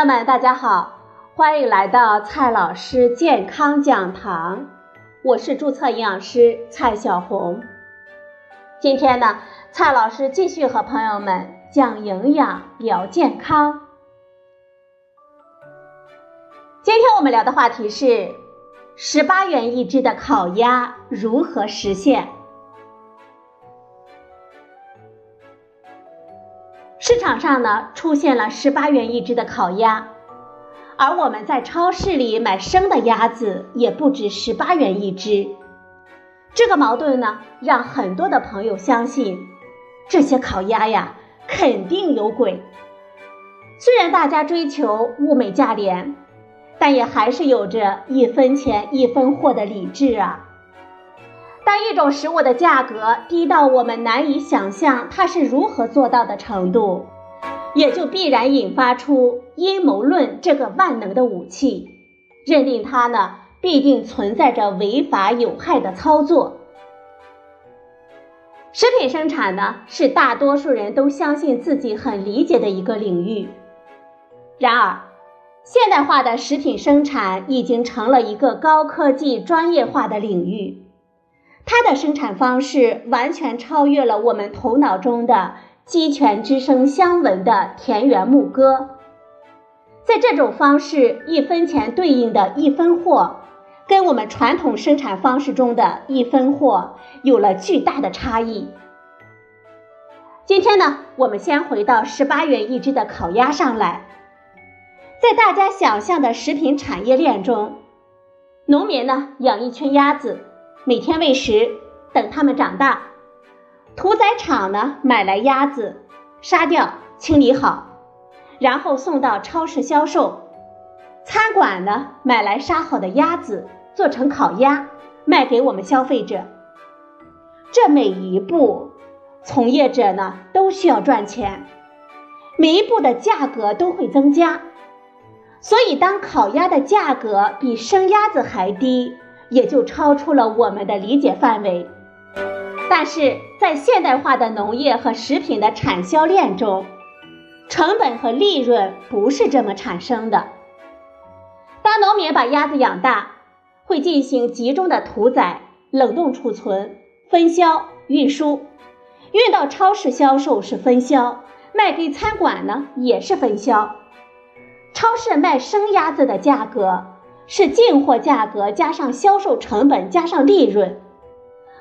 朋友们，大家好，欢迎来到蔡老师健康讲堂，我是注册营养师蔡小红。今天呢，蔡老师继续和朋友们讲营养聊健康。今天我们聊的话题是十八元一只的烤鸭如何实现？市场上呢出现了十八元一只的烤鸭，而我们在超市里买生的鸭子也不止十八元一只。这个矛盾呢，让很多的朋友相信这些烤鸭呀肯定有鬼。虽然大家追求物美价廉，但也还是有着一分钱一分货的理智啊。当一种食物的价格低到我们难以想象它是如何做到的程度，也就必然引发出阴谋论这个万能的武器，认定它呢必定存在着违法有害的操作。食品生产呢是大多数人都相信自己很理解的一个领域，然而，现代化的食品生产已经成了一个高科技专业化的领域。它的生产方式完全超越了我们头脑中的鸡犬之声相闻的田园牧歌。在这种方式，一分钱对应的一分货，跟我们传统生产方式中的一分货有了巨大的差异。今天呢，我们先回到十八元一只的烤鸭上来。在大家想象的食品产业链中，农民呢养一群鸭子。每天喂食，等它们长大。屠宰场呢买来鸭子，杀掉，清理好，然后送到超市销售。餐馆呢买来杀好的鸭子，做成烤鸭，卖给我们消费者。这每一步，从业者呢都需要赚钱，每一步的价格都会增加。所以，当烤鸭的价格比生鸭子还低。也就超出了我们的理解范围，但是在现代化的农业和食品的产销链中，成本和利润不是这么产生的。当农民把鸭子养大，会进行集中的屠宰、冷冻储存、分销、运输，运到超市销售是分销，卖给餐馆呢也是分销。超市卖生鸭子的价格。是进货价格加上销售成本加上利润，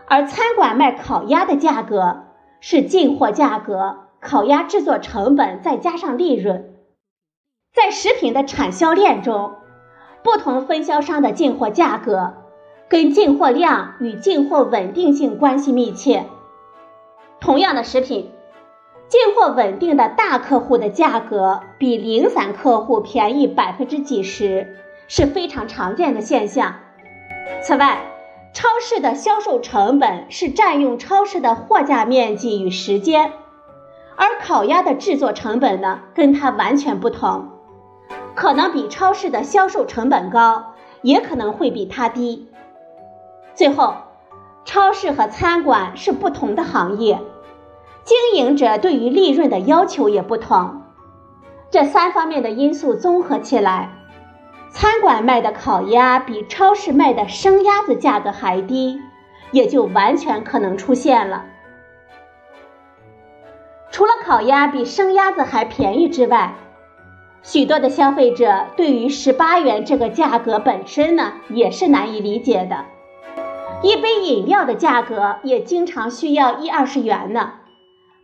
而餐馆卖烤鸭的价格是进货价格、烤鸭制作成本再加上利润。在食品的产销链中，不同分销商的进货价格跟进货量与进货稳定性关系密切。同样的食品，进货稳定的大客户的价格比零散客户便宜百分之几十。是非常常见的现象。此外，超市的销售成本是占用超市的货架面积与时间，而烤鸭的制作成本呢，跟它完全不同，可能比超市的销售成本高，也可能会比它低。最后，超市和餐馆是不同的行业，经营者对于利润的要求也不同，这三方面的因素综合起来。餐馆卖的烤鸭比超市卖的生鸭子价格还低，也就完全可能出现了。除了烤鸭比生鸭子还便宜之外，许多的消费者对于十八元这个价格本身呢，也是难以理解的。一杯饮料的价格也经常需要一二十元呢，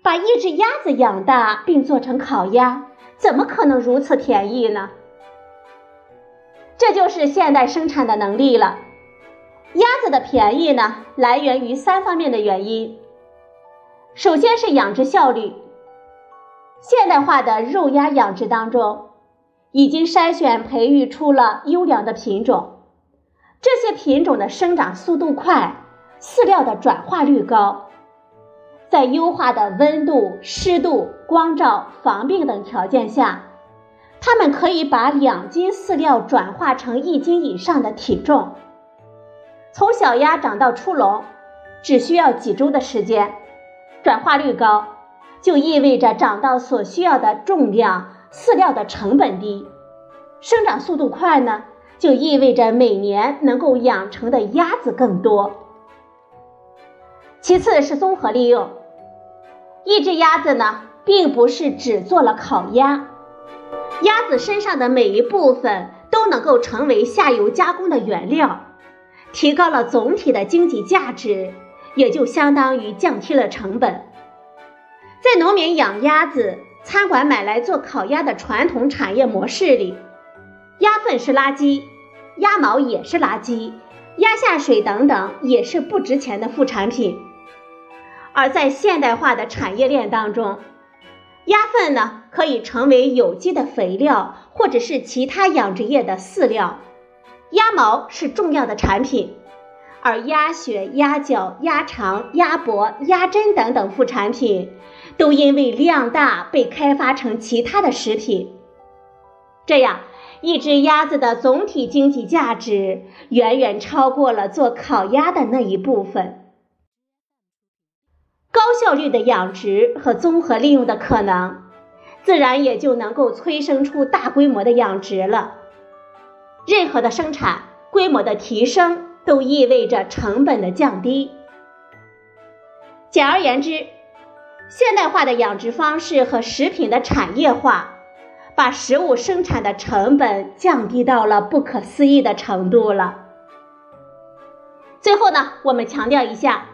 把一只鸭子养大并做成烤鸭，怎么可能如此便宜呢？这就是现代生产的能力了。鸭子的便宜呢，来源于三方面的原因。首先是养殖效率。现代化的肉鸭养殖当中，已经筛选培育出了优良的品种，这些品种的生长速度快，饲料的转化率高，在优化的温度、湿度、光照、防病等条件下。它们可以把两斤饲料转化成一斤以上的体重。从小鸭长到出笼，只需要几周的时间。转化率高，就意味着长到所需要的重量，饲料的成本低。生长速度快呢，就意味着每年能够养成的鸭子更多。其次是综合利用，一只鸭子呢，并不是只做了烤鸭，鸭子身上的每一部分都能够成为下游加工的原料，提高了总体的经济价值，也就相当于降低了成本。在农民养鸭子、餐馆买来做烤鸭的传统产业模式里。鸭粪是垃圾，鸭毛也是垃圾，鸭下水等等也是不值钱的副产品。而在现代化的产业链当中，鸭粪呢可以成为有机的肥料，或者是其他养殖业的饲料。鸭毛是重要的产品，而鸭血、鸭脚、鸭肠、鸭脖、鸭胗等等副产品，都因为量大被开发成其他的食品。这样。一只鸭子的总体经济价值远远超过了做烤鸭的那一部分。高效率的养殖和综合利用的可能，自然也就能够催生出大规模的养殖了。任何的生产规模的提升，都意味着成本的降低。简而言之，现代化的养殖方式和食品的产业化。把食物生产的成本降低到了不可思议的程度了。最后呢，我们强调一下，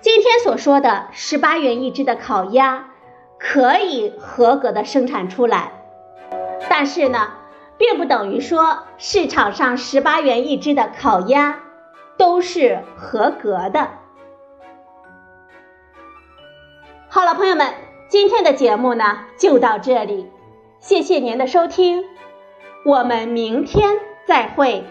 今天所说的十八元一只的烤鸭可以合格的生产出来，但是呢，并不等于说市场上十八元一只的烤鸭都是合格的。好了，朋友们，今天的节目呢就到这里。谢谢您的收听，我们明天再会。